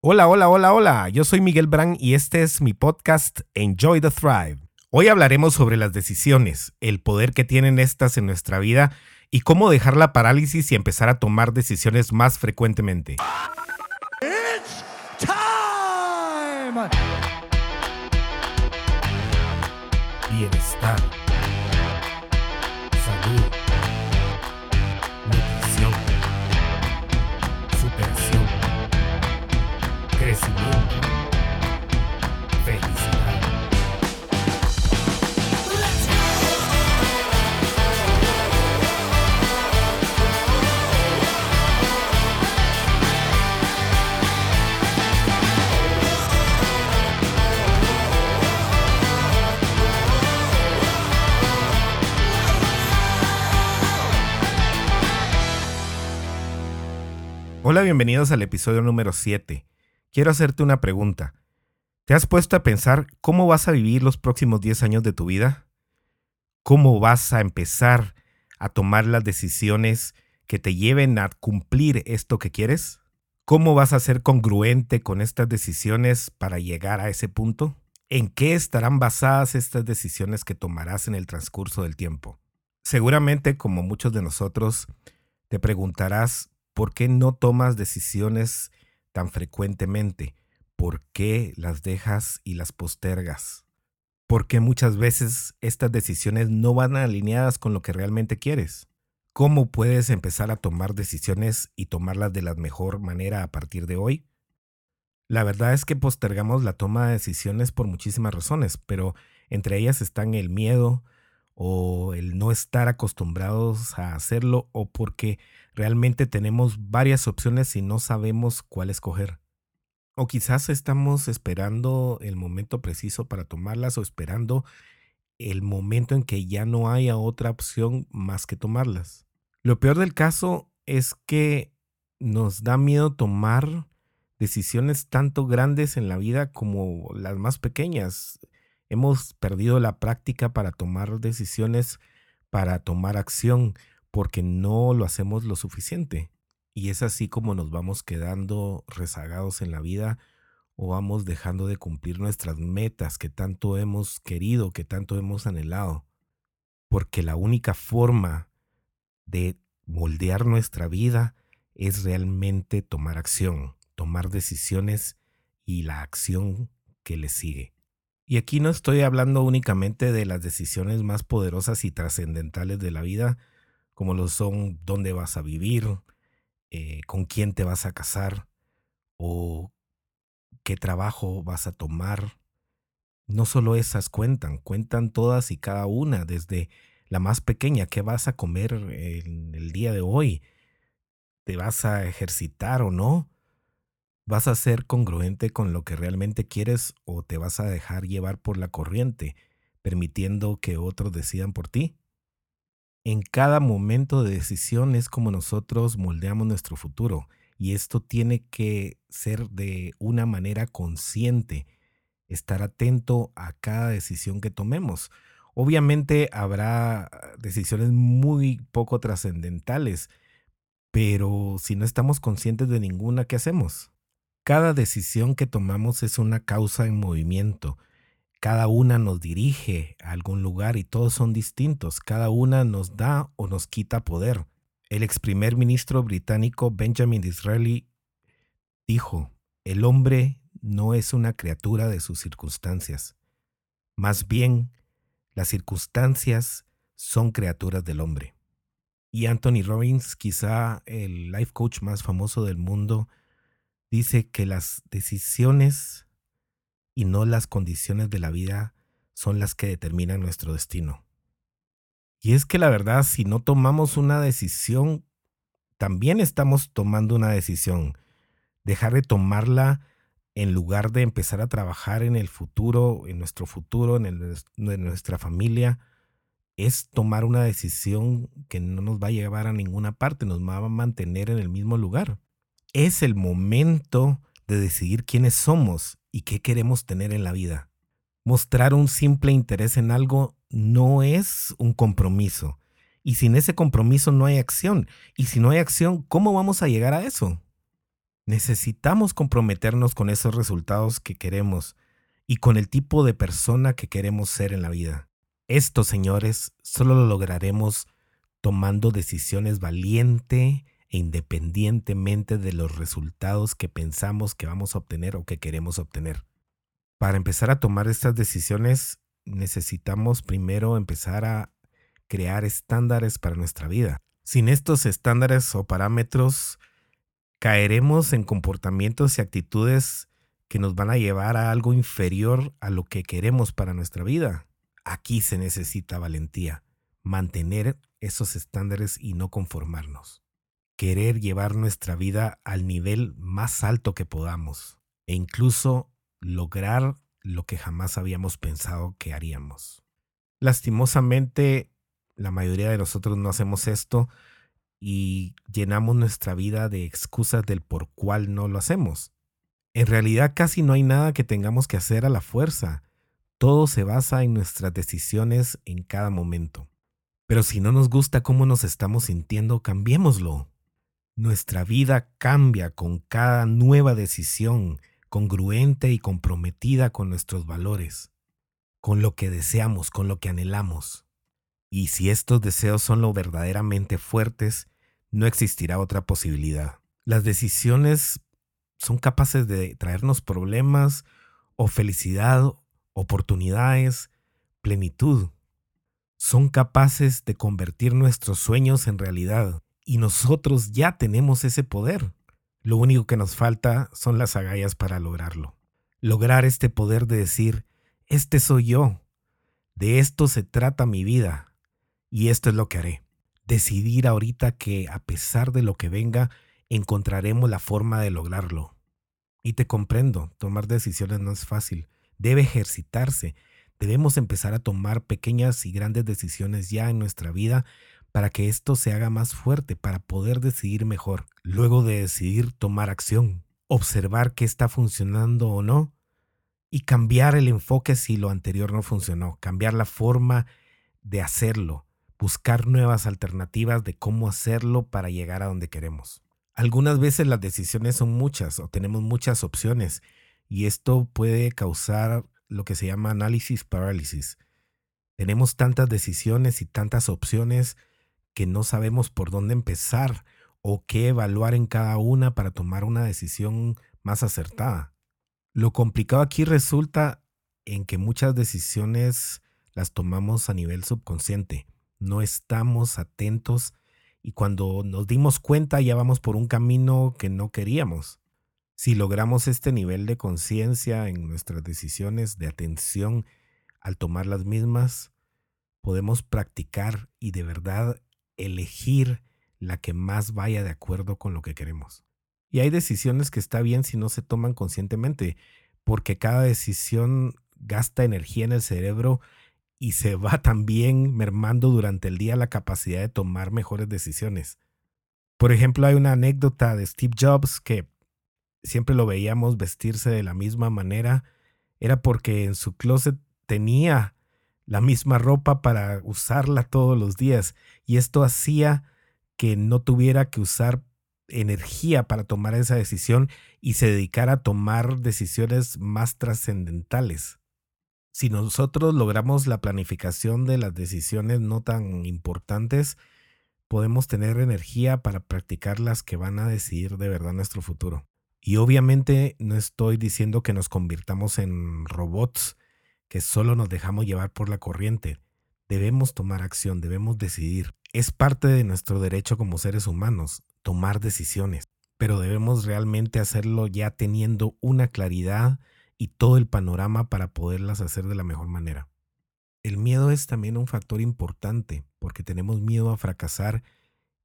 Hola, hola, hola, hola. Yo soy Miguel Brand y este es mi podcast Enjoy the Thrive. Hoy hablaremos sobre las decisiones, el poder que tienen estas en nuestra vida y cómo dejar la parálisis y empezar a tomar decisiones más frecuentemente. It's time. Bienestar. Hola, bienvenidos al episodio número 7. Quiero hacerte una pregunta. ¿Te has puesto a pensar cómo vas a vivir los próximos 10 años de tu vida? ¿Cómo vas a empezar a tomar las decisiones que te lleven a cumplir esto que quieres? ¿Cómo vas a ser congruente con estas decisiones para llegar a ese punto? ¿En qué estarán basadas estas decisiones que tomarás en el transcurso del tiempo? Seguramente, como muchos de nosotros, te preguntarás ¿Por qué no tomas decisiones tan frecuentemente? ¿Por qué las dejas y las postergas? ¿Por qué muchas veces estas decisiones no van alineadas con lo que realmente quieres? ¿Cómo puedes empezar a tomar decisiones y tomarlas de la mejor manera a partir de hoy? La verdad es que postergamos la toma de decisiones por muchísimas razones, pero entre ellas están el miedo o el no estar acostumbrados a hacerlo o porque realmente tenemos varias opciones y no sabemos cuál escoger. O quizás estamos esperando el momento preciso para tomarlas o esperando el momento en que ya no haya otra opción más que tomarlas. Lo peor del caso es que nos da miedo tomar decisiones tanto grandes en la vida como las más pequeñas. Hemos perdido la práctica para tomar decisiones, para tomar acción porque no lo hacemos lo suficiente. Y es así como nos vamos quedando rezagados en la vida o vamos dejando de cumplir nuestras metas que tanto hemos querido, que tanto hemos anhelado. Porque la única forma de moldear nuestra vida es realmente tomar acción, tomar decisiones y la acción que le sigue. Y aquí no estoy hablando únicamente de las decisiones más poderosas y trascendentales de la vida, como lo son dónde vas a vivir, eh, con quién te vas a casar o qué trabajo vas a tomar. No solo esas cuentan, cuentan todas y cada una, desde la más pequeña, qué vas a comer en el día de hoy, te vas a ejercitar o no, vas a ser congruente con lo que realmente quieres o te vas a dejar llevar por la corriente, permitiendo que otros decidan por ti en cada momento de decisión es como nosotros moldeamos nuestro futuro. Y esto tiene que ser de una manera consciente, estar atento a cada decisión que tomemos. Obviamente habrá decisiones muy poco trascendentales, pero si no estamos conscientes de ninguna, ¿qué hacemos? Cada decisión que tomamos es una causa en movimiento cada una nos dirige a algún lugar y todos son distintos. Cada una nos da o nos quita poder. El ex primer ministro británico Benjamin Disraeli dijo, el hombre no es una criatura de sus circunstancias. Más bien, las circunstancias son criaturas del hombre. Y Anthony Robbins, quizá el life coach más famoso del mundo, dice que las decisiones y no las condiciones de la vida son las que determinan nuestro destino. Y es que la verdad, si no tomamos una decisión, también estamos tomando una decisión. Dejar de tomarla en lugar de empezar a trabajar en el futuro, en nuestro futuro, en, en nuestra familia, es tomar una decisión que no nos va a llevar a ninguna parte, nos va a mantener en el mismo lugar. Es el momento de decidir quiénes somos y qué queremos tener en la vida. Mostrar un simple interés en algo no es un compromiso. Y sin ese compromiso no hay acción. Y si no hay acción, ¿cómo vamos a llegar a eso? Necesitamos comprometernos con esos resultados que queremos y con el tipo de persona que queremos ser en la vida. Esto, señores, solo lo lograremos tomando decisiones valiente e independientemente de los resultados que pensamos que vamos a obtener o que queremos obtener. Para empezar a tomar estas decisiones necesitamos primero empezar a crear estándares para nuestra vida. Sin estos estándares o parámetros, caeremos en comportamientos y actitudes que nos van a llevar a algo inferior a lo que queremos para nuestra vida. Aquí se necesita valentía, mantener esos estándares y no conformarnos. Querer llevar nuestra vida al nivel más alto que podamos e incluso lograr lo que jamás habíamos pensado que haríamos. Lastimosamente, la mayoría de nosotros no hacemos esto y llenamos nuestra vida de excusas del por cual no lo hacemos. En realidad casi no hay nada que tengamos que hacer a la fuerza. Todo se basa en nuestras decisiones en cada momento. Pero si no nos gusta cómo nos estamos sintiendo, cambiémoslo. Nuestra vida cambia con cada nueva decisión congruente y comprometida con nuestros valores, con lo que deseamos, con lo que anhelamos. Y si estos deseos son lo verdaderamente fuertes, no existirá otra posibilidad. Las decisiones son capaces de traernos problemas o felicidad, oportunidades, plenitud son capaces de convertir nuestros sueños en realidad. Y nosotros ya tenemos ese poder. Lo único que nos falta son las agallas para lograrlo. Lograr este poder de decir, este soy yo. De esto se trata mi vida. Y esto es lo que haré. Decidir ahorita que a pesar de lo que venga, encontraremos la forma de lograrlo. Y te comprendo, tomar decisiones no es fácil. Debe ejercitarse, Debemos empezar a tomar pequeñas y grandes decisiones ya en nuestra vida para que esto se haga más fuerte, para poder decidir mejor. Luego de decidir tomar acción, observar qué está funcionando o no y cambiar el enfoque si lo anterior no funcionó, cambiar la forma de hacerlo, buscar nuevas alternativas de cómo hacerlo para llegar a donde queremos. Algunas veces las decisiones son muchas o tenemos muchas opciones y esto puede causar lo que se llama análisis parálisis. Tenemos tantas decisiones y tantas opciones que no sabemos por dónde empezar o qué evaluar en cada una para tomar una decisión más acertada. Lo complicado aquí resulta en que muchas decisiones las tomamos a nivel subconsciente. No estamos atentos y cuando nos dimos cuenta ya vamos por un camino que no queríamos. Si logramos este nivel de conciencia en nuestras decisiones, de atención al tomar las mismas, podemos practicar y de verdad elegir la que más vaya de acuerdo con lo que queremos. Y hay decisiones que está bien si no se toman conscientemente, porque cada decisión gasta energía en el cerebro y se va también mermando durante el día la capacidad de tomar mejores decisiones. Por ejemplo, hay una anécdota de Steve Jobs que siempre lo veíamos vestirse de la misma manera, era porque en su closet tenía la misma ropa para usarla todos los días y esto hacía que no tuviera que usar energía para tomar esa decisión y se dedicara a tomar decisiones más trascendentales. Si nosotros logramos la planificación de las decisiones no tan importantes, podemos tener energía para practicar las que van a decidir de verdad nuestro futuro. Y obviamente no estoy diciendo que nos convirtamos en robots que solo nos dejamos llevar por la corriente. Debemos tomar acción, debemos decidir. Es parte de nuestro derecho como seres humanos tomar decisiones, pero debemos realmente hacerlo ya teniendo una claridad y todo el panorama para poderlas hacer de la mejor manera. El miedo es también un factor importante porque tenemos miedo a fracasar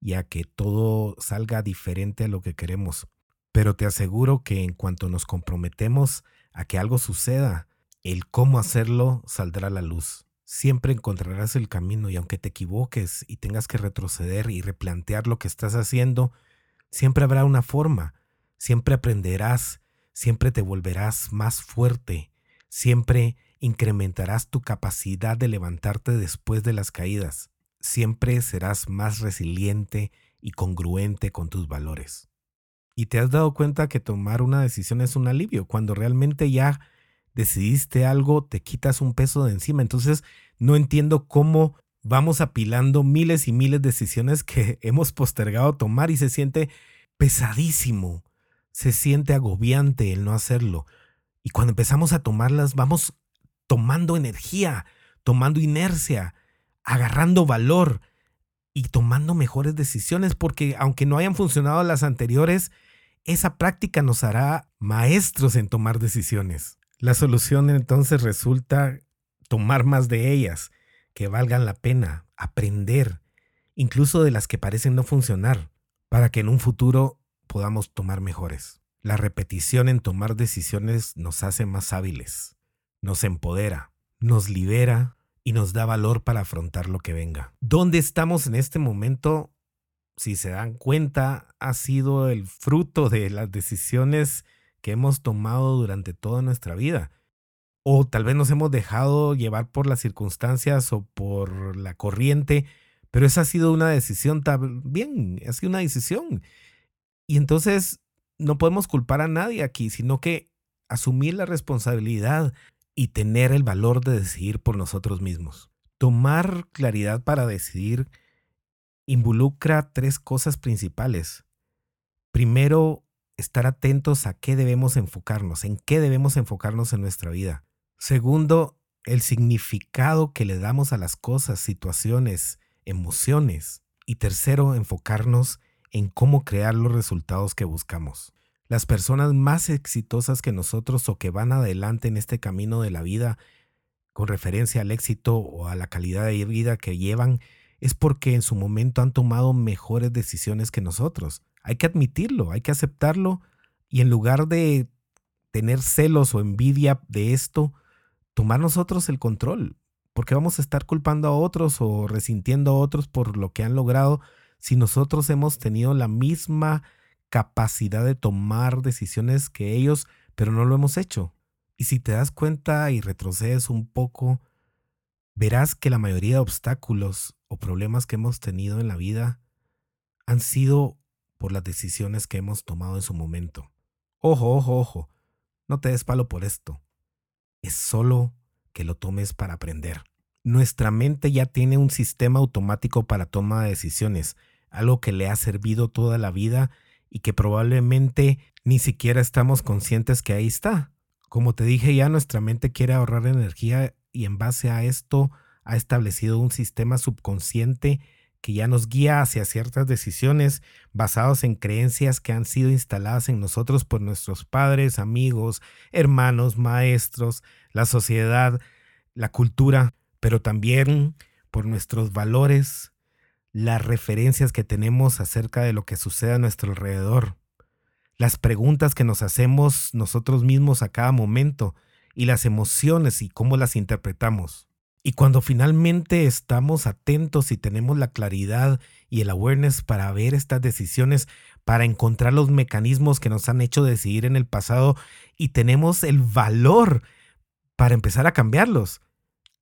y a que todo salga diferente a lo que queremos. Pero te aseguro que en cuanto nos comprometemos a que algo suceda, el cómo hacerlo saldrá a la luz. Siempre encontrarás el camino y aunque te equivoques y tengas que retroceder y replantear lo que estás haciendo, siempre habrá una forma, siempre aprenderás, siempre te volverás más fuerte, siempre incrementarás tu capacidad de levantarte después de las caídas, siempre serás más resiliente y congruente con tus valores. y te has dado cuenta que tomar una decisión es un alivio. Cuando realmente ya decidiste algo, te quitas un peso de encima. Entonces, no entiendo cómo vamos apilando miles y miles de decisiones que hemos postergado tomar y se siente pesadísimo. Se siente agobiante el no hacerlo. Y cuando empezamos a tomarlas, vamos tomando energía, tomando inercia, agarrando valor y tomando mejores decisiones, porque aunque no hayan funcionado las anteriores, esa práctica nos hará maestros en tomar decisiones. La solución entonces resulta tomar más de ellas, que valgan la pena, aprender, incluso de las que parecen no funcionar, para que en un futuro podamos tomar mejores. La repetición en tomar decisiones nos hace más hábiles, nos empodera, nos libera y nos da valor para afrontar lo que venga. ¿Dónde estamos en este momento? Si se dan cuenta, ha sido el fruto de las decisiones que hemos tomado durante toda nuestra vida. O tal vez nos hemos dejado llevar por las circunstancias o por la corriente, pero esa ha sido una decisión también, ha sido una decisión. Y entonces no podemos culpar a nadie aquí, sino que asumir la responsabilidad y tener el valor de decidir por nosotros mismos. Tomar claridad para decidir involucra tres cosas principales. Primero, estar atentos a qué debemos enfocarnos, en qué debemos enfocarnos en nuestra vida. Segundo, el significado que le damos a las cosas, situaciones, emociones. Y tercero, enfocarnos en cómo crear los resultados que buscamos. Las personas más exitosas que nosotros o que van adelante en este camino de la vida con referencia al éxito o a la calidad de vida que llevan es porque en su momento han tomado mejores decisiones que nosotros. Hay que admitirlo, hay que aceptarlo y en lugar de tener celos o envidia de esto, tomar nosotros el control, porque vamos a estar culpando a otros o resintiendo a otros por lo que han logrado si nosotros hemos tenido la misma capacidad de tomar decisiones que ellos, pero no lo hemos hecho. Y si te das cuenta y retrocedes un poco, verás que la mayoría de obstáculos o problemas que hemos tenido en la vida han sido por las decisiones que hemos tomado en su momento. Ojo, ojo, ojo, no te des palo por esto. Es solo que lo tomes para aprender. Nuestra mente ya tiene un sistema automático para toma de decisiones, algo que le ha servido toda la vida y que probablemente ni siquiera estamos conscientes que ahí está. Como te dije ya, nuestra mente quiere ahorrar energía y en base a esto ha establecido un sistema subconsciente que ya nos guía hacia ciertas decisiones basadas en creencias que han sido instaladas en nosotros por nuestros padres, amigos, hermanos, maestros, la sociedad, la cultura, pero también por nuestros valores, las referencias que tenemos acerca de lo que sucede a nuestro alrededor, las preguntas que nos hacemos nosotros mismos a cada momento y las emociones y cómo las interpretamos. Y cuando finalmente estamos atentos y tenemos la claridad y el awareness para ver estas decisiones, para encontrar los mecanismos que nos han hecho decidir en el pasado y tenemos el valor para empezar a cambiarlos,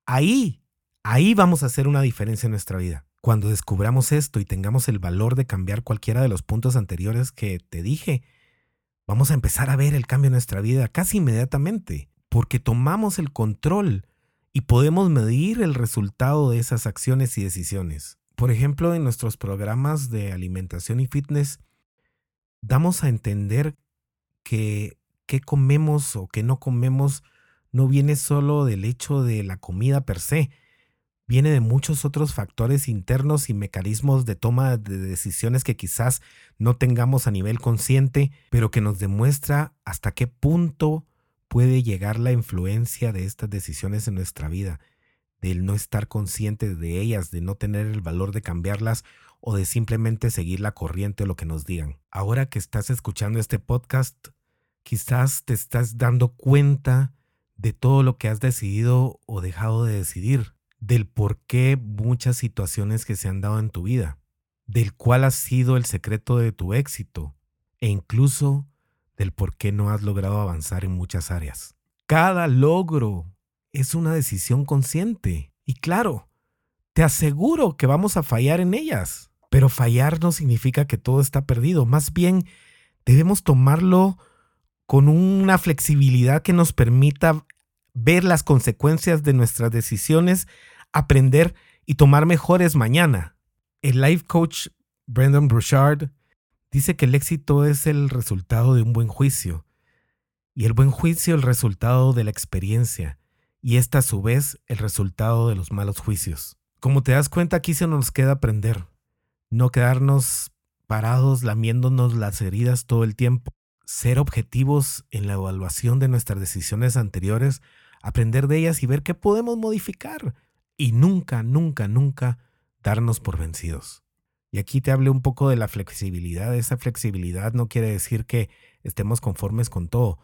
ahí, ahí vamos a hacer una diferencia en nuestra vida. Cuando descubramos esto y tengamos el valor de cambiar cualquiera de los puntos anteriores que te dije, vamos a empezar a ver el cambio en nuestra vida casi inmediatamente, porque tomamos el control y podemos medir el resultado de esas acciones y decisiones. Por ejemplo, en nuestros programas de alimentación y fitness, damos a entender que qué comemos o qué no comemos no viene solo del hecho de la comida per se, viene de muchos otros factores internos y mecanismos de toma de decisiones que quizás no tengamos a nivel consciente, pero que nos demuestra hasta qué punto puede llegar la influencia de estas decisiones en nuestra vida, del no estar consciente de ellas, de no tener el valor de cambiarlas o de simplemente seguir la corriente o lo que nos digan. Ahora que estás escuchando este podcast, quizás te estás dando cuenta de todo lo que has decidido o dejado de decidir del por qué muchas situaciones que se han dado en tu vida, del cuál ha sido el secreto de tu éxito e incluso del por qué no has logrado avanzar en muchas áreas. Cada logro es una decisión consciente y claro, te aseguro que vamos a fallar en ellas, pero fallar no significa que todo está perdido, más bien debemos tomarlo con una flexibilidad que nos permita ver las consecuencias de nuestras decisiones, aprender y tomar mejores mañana. El life coach Brendan Bouchard dice que el éxito es el resultado de un buen juicio y el buen juicio el resultado de la experiencia y esta a su vez el resultado de los malos juicios. Como te das cuenta aquí se nos queda aprender, no quedarnos parados lamiéndonos las heridas todo el tiempo, ser objetivos en la evaluación de nuestras decisiones anteriores, aprender de ellas y ver qué podemos modificar y nunca, nunca, nunca darnos por vencidos. Y aquí te hablé un poco de la flexibilidad. Esa flexibilidad no quiere decir que estemos conformes con todo.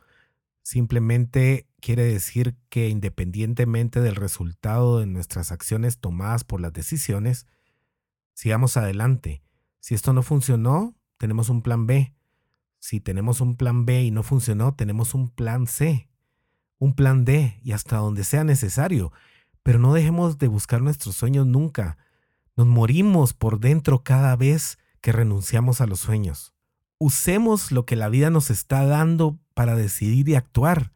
Simplemente quiere decir que independientemente del resultado de nuestras acciones tomadas por las decisiones, sigamos adelante. Si esto no funcionó, tenemos un plan B. Si tenemos un plan B y no funcionó, tenemos un plan C, un plan D y hasta donde sea necesario. Pero no dejemos de buscar nuestros sueños nunca. Nos morimos por dentro cada vez que renunciamos a los sueños. Usemos lo que la vida nos está dando para decidir y actuar.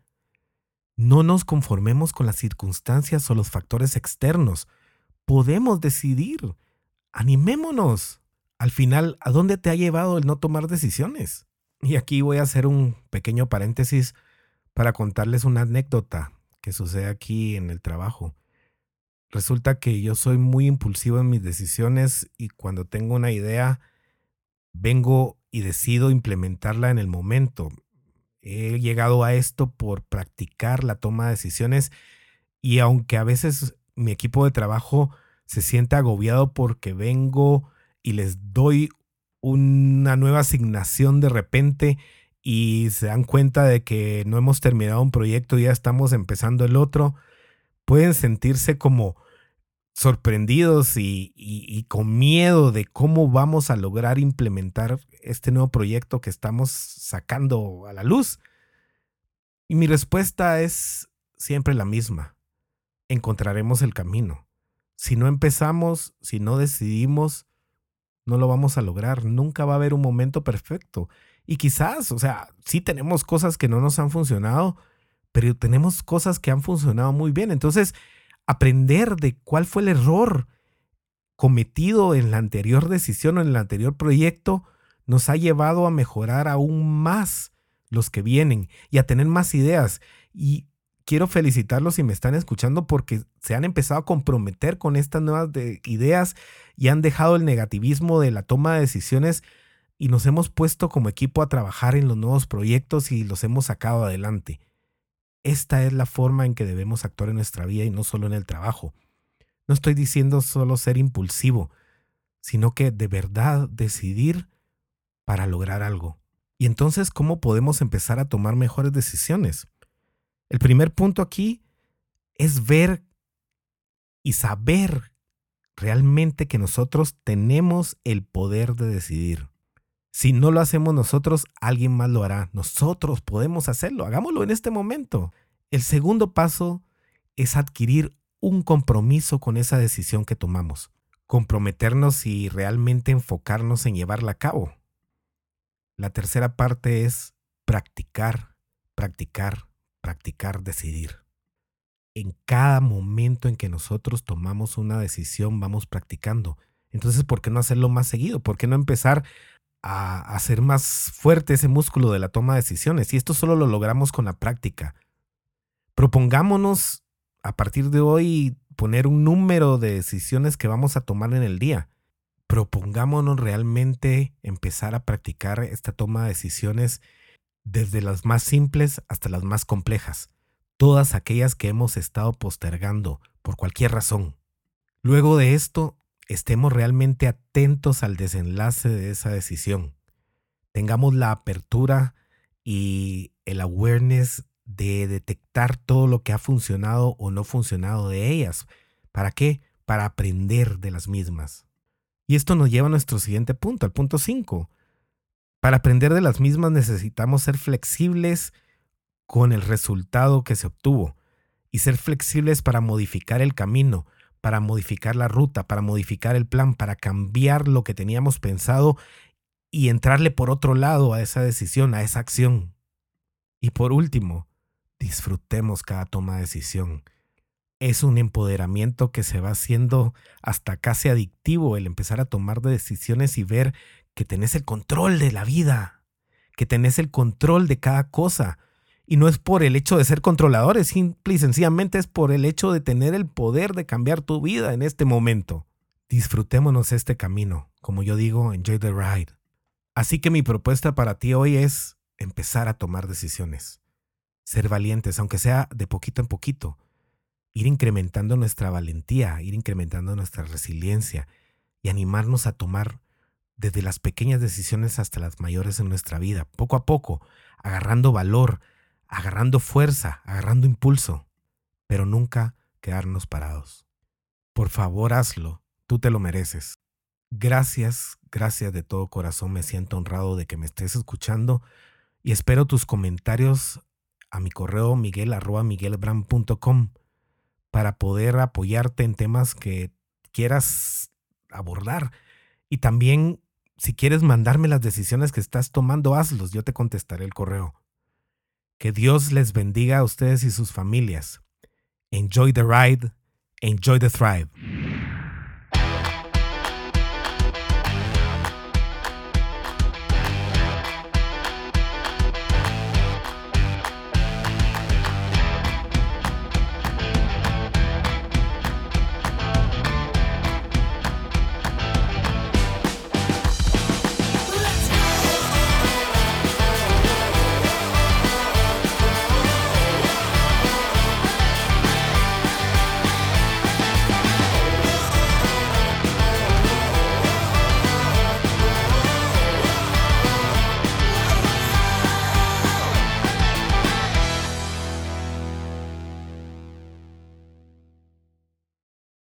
No nos conformemos con las circunstancias o los factores externos. Podemos decidir. Animémonos. Al final, ¿a dónde te ha llevado el no tomar decisiones? Y aquí voy a hacer un pequeño paréntesis para contarles una anécdota que sucede aquí en el trabajo. Resulta que yo soy muy impulsivo en mis decisiones y cuando tengo una idea, vengo y decido implementarla en el momento. He llegado a esto por practicar la toma de decisiones y aunque a veces mi equipo de trabajo se siente agobiado porque vengo y les doy una nueva asignación de repente y se dan cuenta de que no hemos terminado un proyecto y ya estamos empezando el otro, pueden sentirse como sorprendidos y, con miedo de cómo vamos a lograr implementar este nuevo proyecto que estamos sacando a la luz. Y mi respuesta es siempre la misma. Encontraremos el camino. Si no empezamos, si no decidimos, no lo vamos a lograr. Nunca va a haber un momento perfecto. Y quizás, o sea, sí tenemos cosas que no nos han funcionado, pero tenemos cosas que han funcionado muy bien. Entonces, aprender de cuál fue el error cometido en la anterior decisión o en el anterior proyecto nos ha llevado a mejorar aún más los que vienen y a tener más ideas. Y quiero felicitarlos si me están escuchando porque se han empezado a comprometer con estas nuevas ideas y han dejado el negativismo de la toma de decisiones y nos hemos puesto como equipo a trabajar en los nuevos proyectos y los hemos sacado adelante. Esta es la forma en que debemos actuar en nuestra vida y no solo en el trabajo. No estoy diciendo solo ser impulsivo, sino que de verdad decidir para lograr algo. Y entonces, ¿cómo podemos empezar a tomar mejores decisiones? El primer punto aquí es ver y saber realmente que nosotros tenemos el poder de decidir. Si no lo hacemos nosotros, alguien más lo hará. Nosotros podemos hacerlo. Hagámoslo en este momento. El segundo paso es adquirir un compromiso con esa decisión que tomamos. Comprometernos y realmente enfocarnos en llevarla a cabo. La tercera parte es practicar, practicar, practicar, decidir. En cada momento en que nosotros tomamos una decisión, vamos practicando. Entonces, ¿por qué no hacerlo más seguido? ¿Por qué no empezar a hacer más fuerte ese músculo de la toma de decisiones. Y esto solo lo logramos con la práctica. Propongámonos a partir de hoy poner un número de decisiones que vamos a tomar en el día. Propongámonos realmente empezar a practicar esta toma de decisiones desde las más simples hasta las más complejas, todas aquellas que hemos estado postergando por cualquier razón. Luego de esto, estemos realmente atentos al desenlace de esa decisión. Tengamos la apertura y el awareness de detectar todo lo que ha funcionado o no funcionado de ellas. ¿Para qué? Para aprender de las mismas. Y esto nos lleva a nuestro siguiente punto, al punto 5. Para aprender de las mismas necesitamos ser flexibles con el resultado que se obtuvo y ser flexibles para modificar el camino, para modificar la ruta, para modificar el plan, para cambiar lo que teníamos pensado y entrarle por otro lado a esa decisión, a esa acción. Y por último, disfrutemos cada toma de decisión. Es un empoderamiento que se va haciendo hasta casi adictivo el empezar a tomar decisiones y ver que tenés el control de la vida, que tenés el control de cada cosa. Y no es por el hecho de ser controladores, simple y sencillamente es por el hecho de tener el poder de cambiar tu vida en este momento. Disfrutémonos este camino. Como yo digo, enjoy the ride. Así que mi propuesta para ti hoy es empezar a tomar decisiones. Ser valientes, aunque sea de poquito en poquito. Ir incrementando nuestra valentía, ir incrementando nuestra resiliencia y animarnos a tomar desde las pequeñas decisiones hasta las mayores en nuestra vida, poco a poco, agarrando valor, agarrando fuerza, agarrando impulso, pero nunca quedarnos parados. Por favor, hazlo, tú te lo mereces. Gracias, gracias de todo corazón, me siento honrado de que me estés escuchando y espero tus comentarios a mi correo miguel para poder apoyarte en temas que quieras abordar y también si quieres mandarme las decisiones que estás tomando, hazlos, yo te contestaré el correo. Que Dios les bendiga a ustedes y sus familias. Enjoy the ride, enjoy the thrive.